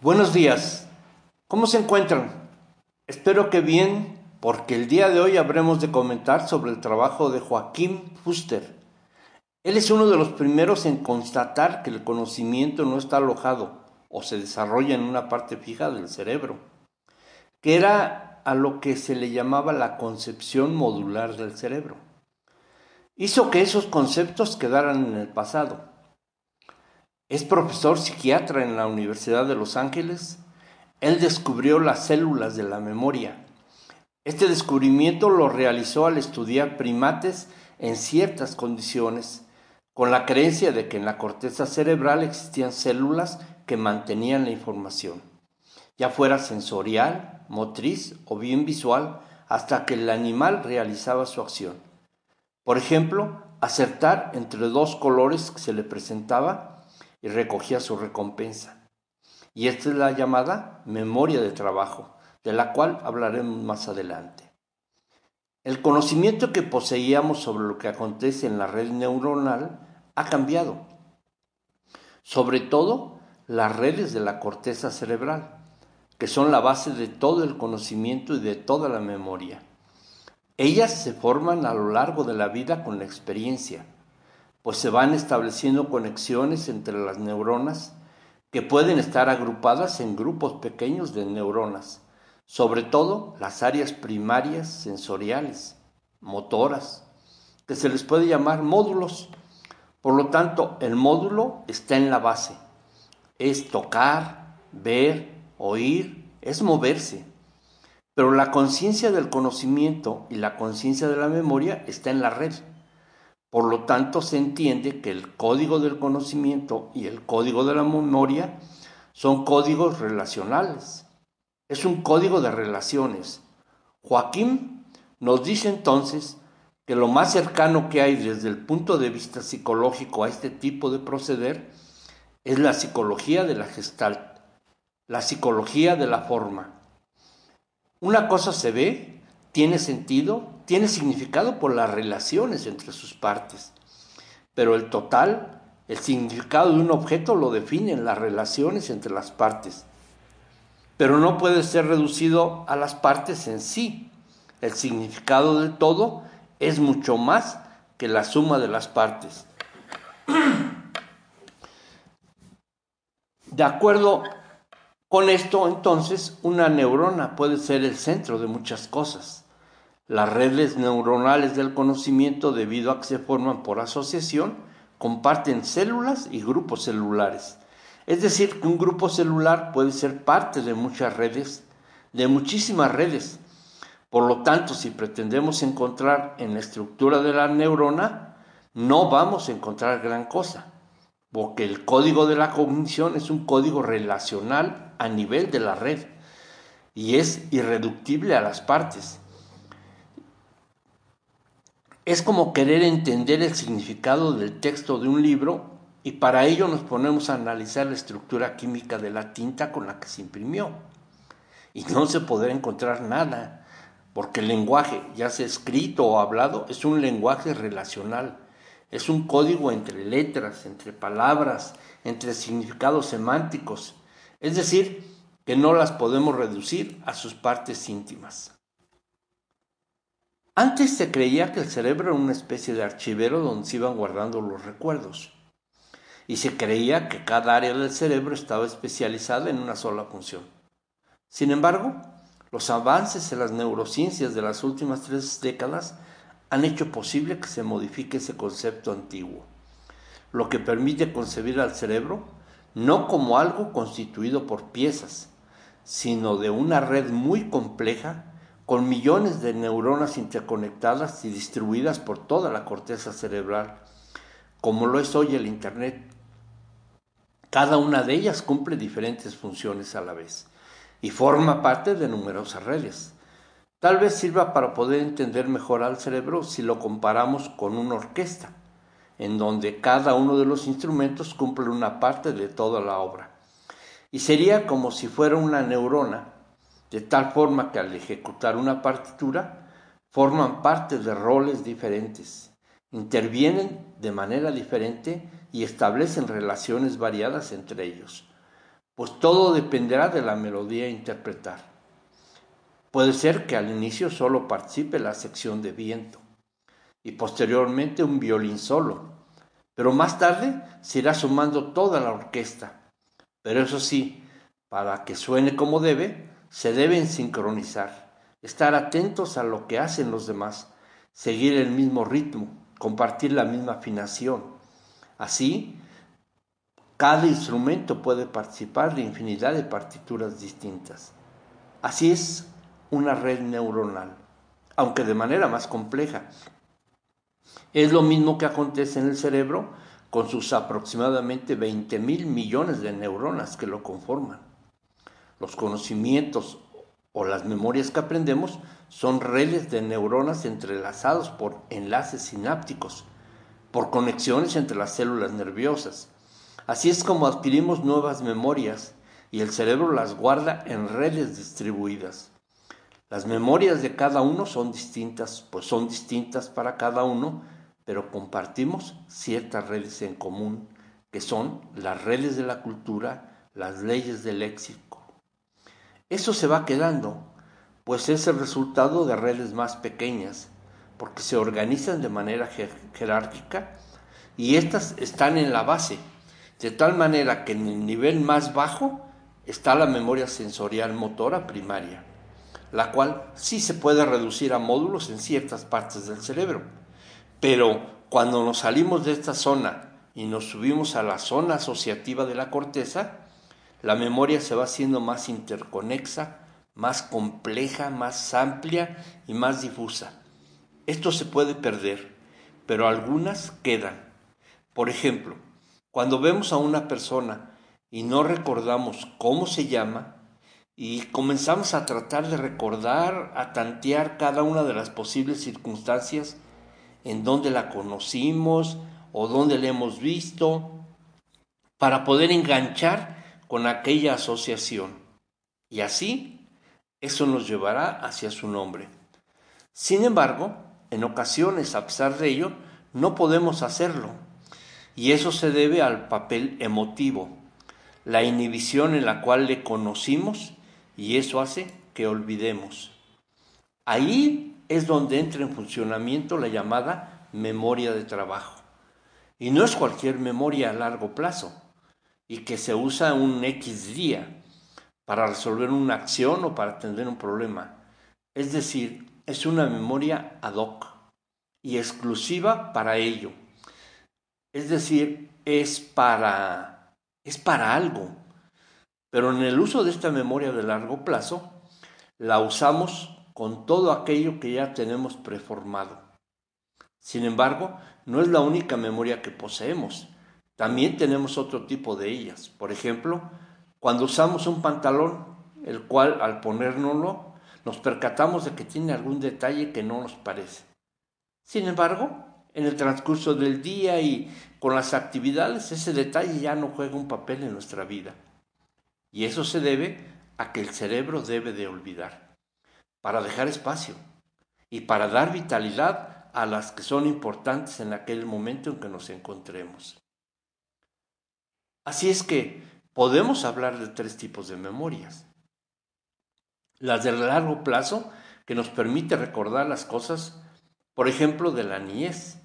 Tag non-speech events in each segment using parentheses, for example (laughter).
Buenos días. ¿Cómo se encuentran? Espero que bien, porque el día de hoy habremos de comentar sobre el trabajo de Joaquín Fuster. Él es uno de los primeros en constatar que el conocimiento no está alojado o se desarrolla en una parte fija del cerebro, que era a lo que se le llamaba la concepción modular del cerebro. Hizo que esos conceptos quedaran en el pasado es profesor psiquiatra en la Universidad de Los Ángeles. Él descubrió las células de la memoria. Este descubrimiento lo realizó al estudiar primates en ciertas condiciones, con la creencia de que en la corteza cerebral existían células que mantenían la información, ya fuera sensorial, motriz o bien visual, hasta que el animal realizaba su acción. Por ejemplo, acertar entre dos colores que se le presentaba y recogía su recompensa. Y esta es la llamada memoria de trabajo, de la cual hablaremos más adelante. El conocimiento que poseíamos sobre lo que acontece en la red neuronal ha cambiado, sobre todo las redes de la corteza cerebral, que son la base de todo el conocimiento y de toda la memoria. Ellas se forman a lo largo de la vida con la experiencia, pues se van estableciendo conexiones entre las neuronas que pueden estar agrupadas en grupos pequeños de neuronas, sobre todo las áreas primarias sensoriales, motoras, que se les puede llamar módulos. Por lo tanto, el módulo está en la base. Es tocar, ver, oír, es moverse. Pero la conciencia del conocimiento y la conciencia de la memoria está en la red. Por lo tanto, se entiende que el código del conocimiento y el código de la memoria son códigos relacionales. Es un código de relaciones. Joaquín nos dice entonces que lo más cercano que hay desde el punto de vista psicológico a este tipo de proceder es la psicología de la gestalt, la psicología de la forma. Una cosa se ve, tiene sentido tiene significado por las relaciones entre sus partes, pero el total, el significado de un objeto lo definen las relaciones entre las partes, pero no puede ser reducido a las partes en sí. El significado del todo es mucho más que la suma de las partes. (clears throat) De acuerdo con esto, entonces, una neurona puede ser el centro de muchas cosas. Las redes neuronales del conocimiento, debido a que se forman por asociación, comparten células y grupos celulares. Es decir, que un grupo celular puede ser parte de muchas redes, de muchísimas redes. Por lo tanto, si pretendemos encontrar en la estructura de la neurona, no vamos a encontrar gran cosa, porque el código de la cognición es un código relacional a nivel de la red y es irreductible a las partes. Es como querer entender el significado del texto de un libro y para ello nos ponemos a analizar la estructura química de la tinta con la que se imprimió. Y no se podrá encontrar nada, porque el lenguaje, ya sea escrito o hablado, es un lenguaje relacional. Es un código entre letras, entre palabras, entre significados semánticos. Es decir, que no las podemos reducir a sus partes íntimas. Antes se creía que el cerebro era una especie de archivero donde se iban guardando los recuerdos. Y se creía que cada área del cerebro estaba especializada en una sola función. Sin embargo, los avances en las neurociencias de las últimas tres décadas han hecho posible que se modifique ese concepto antiguo, lo que permite concebir al cerebro no como algo constituido por piezas, sino de una red muy compleja con millones de neuronas interconectadas y distribuidas por toda la corteza cerebral, como lo es hoy el Internet. Cada una de ellas cumple diferentes funciones a la vez y forma parte de numerosas redes. Tal vez sirva para poder entender mejor al cerebro si lo comparamos con una orquesta, en donde cada uno de los instrumentos cumple una parte de toda la obra. Y sería como si fuera una neurona de tal forma que al ejecutar una partitura forman parte de roles diferentes, intervienen de manera diferente y establecen relaciones variadas entre ellos. pues todo dependerá de la melodía a interpretar. Puede ser que al inicio solo participe la sección de viento y posteriormente un violín solo, pero más tarde se irá sumando toda la orquesta. Pero eso sí, para que suene como debe, se deben sincronizar, estar atentos a lo que hacen los demás, seguir el mismo ritmo, compartir la misma afinación. Así, cada instrumento puede participar de infinidad de partituras distintas. Así es una red neuronal, aunque de manera más compleja. Es lo mismo que acontece en el cerebro con sus aproximadamente 20 mil millones de neuronas que lo conforman. Los conocimientos o las memorias que aprendemos son redes de neuronas entrelazados por enlaces sinápticos, por conexiones entre las células nerviosas, Así es como adquirimos nuevas memorias y el cerebro las guarda en redes distribuidas. Las memorias de cada uno son distintas, pues son distintas para cada uno, pero compartimos ciertas redes en común, que son las redes de la cultura, las leyes del léxico. Eso se va quedando, pues es el resultado de redes más pequeñas, porque se organizan de manera jerárquica y estas están en la base, de tal manera que en el nivel más bajo está la memoria sensorial motora primaria, la cual sí se puede reducir a módulos en ciertas partes del cerebro. Pero cuando nos salimos de esta zona y nos subimos a la zona asociativa de la corteza, la memoria se va haciendo más interconexa, más compleja, más amplia y más difusa. Esto se puede perder, pero algunas quedan. Por ejemplo, cuando vemos a una persona y no recordamos cómo se llama, y comenzamos a tratar de recordar, a tantear cada una de las posibles circunstancias en donde la conocimos o donde la hemos visto, para poder enganchar con aquella asociación. Y así, eso nos llevará hacia su nombre. Sin embargo, en ocasiones, a pesar de ello, no podemos hacerlo y eso se debe al papel emotivo, la inhibición en la cual le conocimos y eso hace que olvidemos. Ahí es donde entra en funcionamiento la llamada memoria de trabajo. Y no es cualquier memoria a largo plazo y que se usa un X día para resolver una acción o para atender un problema. Es decir, es una memoria ad hoc y exclusiva para ello. Es decir, es para, es para algo. Pero en el uso de esta memoria de largo plazo, la usamos con todo aquello que ya tenemos preformado. Sin embargo, no es la única memoria que poseemos. También tenemos otro tipo de ellas. Por ejemplo, cuando usamos un pantalón, el cual al ponérnoslo nos percatamos de que tiene algún detalle que no nos parece. Sin embargo, en el transcurso del día y con las actividades, ese detalle ya no juega un papel en nuestra vida. Y eso se debe a que el cerebro debe de olvidar, para dejar espacio y para dar vitalidad a las que son importantes en aquel momento en que nos encontremos. Así es que podemos hablar de tres tipos de memorias. Las de largo plazo, que nos permite recordar las cosas, por ejemplo, de la niñez,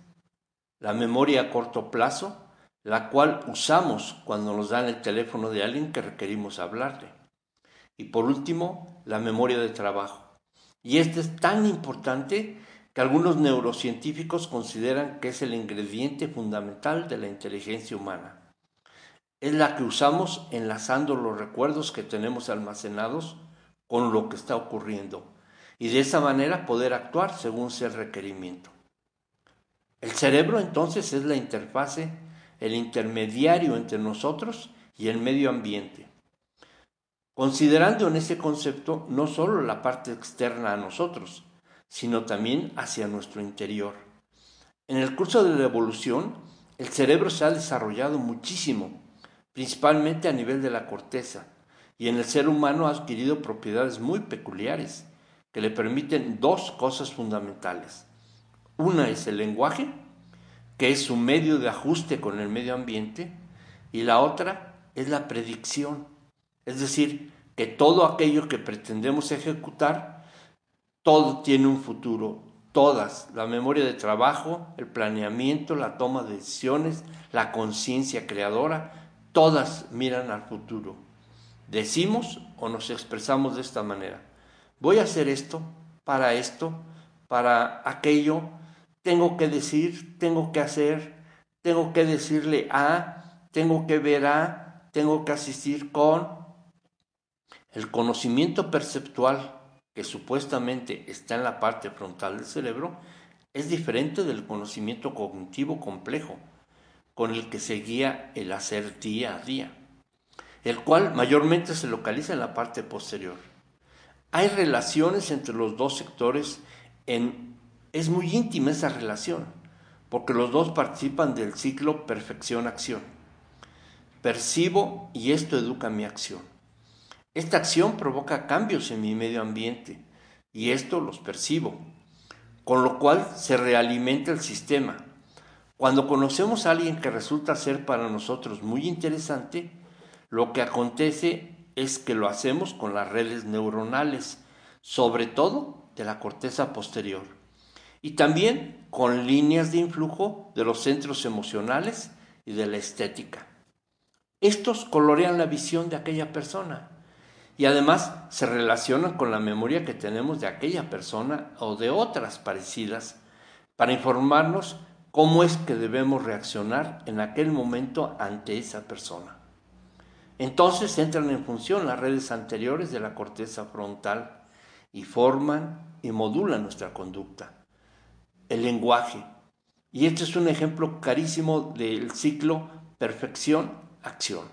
la memoria a corto plazo, la cual usamos cuando nos dan el teléfono de alguien que requerimos hablarle. Y por último, la memoria de trabajo. Y este es tan importante que algunos neurocientíficos consideran que es el ingrediente fundamental de la inteligencia humana. Es la que usamos enlazando los recuerdos que tenemos almacenados con lo que está ocurriendo y de esa manera poder actuar según sea el requerimiento. El cerebro entonces es la interfase, el intermediario entre nosotros y el medio ambiente. Considerando en ese concepto no solo la parte externa a nosotros, sino también hacia nuestro interior. En el curso de la evolución, el cerebro se ha desarrollado muchísimo, principalmente a nivel de la corteza, y en el ser humano ha adquirido propiedades muy peculiares que le permiten dos cosas fundamentales. Una es el lenguaje, que es su medio de ajuste con el medio ambiente, y la otra es la predicción, Es decir, que todo aquello que pretendemos ejecutar, todo tiene un futuro, todas, la memoria de trabajo, el planeamiento, la toma de decisiones, la conciencia creadora, todas miran al futuro. Decimos o nos expresamos de esta manera. Voy a hacer esto, para esto, para aquello, tengo que decir, tengo que hacer, tengo que decirle a, tengo que ver a, tengo que asistir con. El conocimiento perceptual que supuestamente está en la parte frontal del cerebro es diferente del conocimiento cognitivo complejo con el que se guía el hacer día a día, el cual mayormente se localiza en la parte posterior. Hay relaciones entre los dos sectores, en, es muy íntima esa relación, porque los dos participan del ciclo perfección-acción. Percibo y esto educa mi acción. Esta acción provoca cambios en mi medio ambiente y esto los percibo, con lo cual se realimenta el sistema. Cuando conocemos a alguien que resulta ser para nosotros muy interesante, lo que acontece es que lo hacemos con las redes neuronales, sobre todo de la corteza posterior, y también con líneas de influjo de los centros emocionales y de la estética. Estos colorean la visión de aquella persona y además se relacionan con la memoria que tenemos de aquella persona o de otras parecidas para informarnos cómo es que debemos reaccionar en aquel momento ante esa persona. Entonces entran en función las redes anteriores de la corteza frontal y forman y modulan nuestra conducta. El lenguaje. Y este es un ejemplo carísimo del ciclo perfección-acción.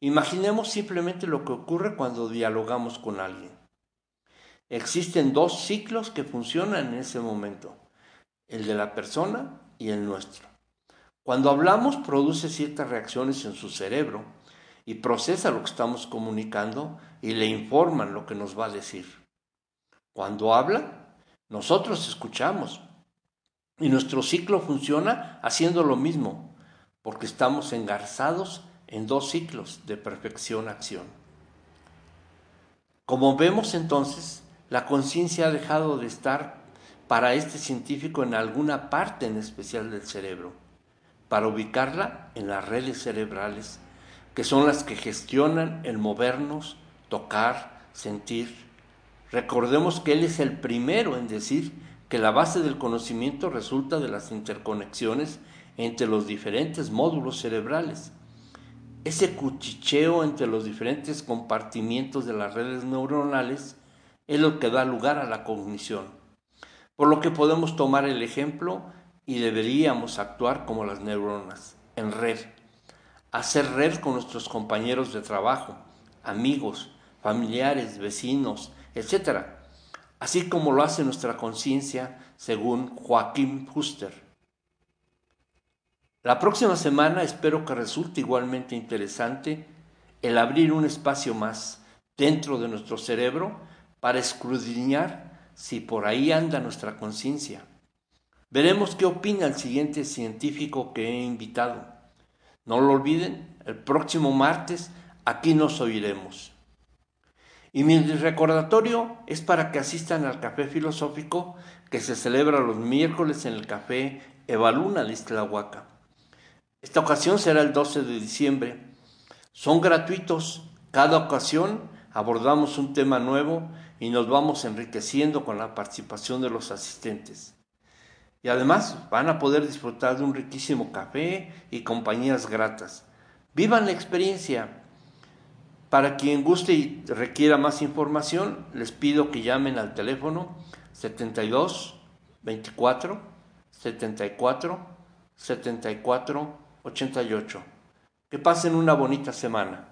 Imaginemos simplemente lo que ocurre cuando dialogamos con alguien. Existen dos ciclos que funcionan en ese momento, el de la persona y el nuestro. Cuando hablamos produce ciertas reacciones en su cerebro y procesa lo que estamos comunicando y le informan lo que nos va a decir. Cuando habla, nosotros escuchamos y nuestro ciclo funciona haciendo lo mismo, porque estamos engarzados en dos ciclos de perfección-acción. Como vemos entonces, la conciencia ha dejado de estar para este científico en alguna parte en especial del cerebro, para ubicarla en las redes cerebrales, que son las que gestionan el movernos, tocar, sentir. Recordemos que él es el primero en decir que la base del conocimiento resulta de las interconexiones entre los diferentes módulos cerebrales ese cuchicheo entre los diferentes compartimientos de las redes neuronales es lo que da lugar a la cognición. Por lo que podemos tomar el ejemplo y deberíamos actuar como las neuronas, en red. Hacer red con nuestros compañeros de trabajo, amigos, familiares, vecinos, etc. Así como lo hace nuestra conciencia según Joaquín Fuster. La próxima semana espero que resulte igualmente interesante el abrir un espacio más dentro de nuestro cerebro para escudriñar si por ahí anda nuestra conciencia. Veremos qué opina el siguiente científico que he invitado. No lo olviden, el próximo martes aquí nos oiremos. Y mi recordatorio es para que asistan al café filosófico que se celebra los miércoles en el café Evaluna de Islahuaca. Esta ocasión será el 12 de diciembre. Son gratuitos. Cada ocasión abordamos un tema nuevo y nos vamos enriqueciendo con la participación de los asistentes. Y además van a poder disfrutar de un riquísimo café y compañías gratas. Vivan la experiencia. Para quien guste y requiera más información, les pido que llamen al teléfono 72 24 74 74 88. Que pasen una bonita semana.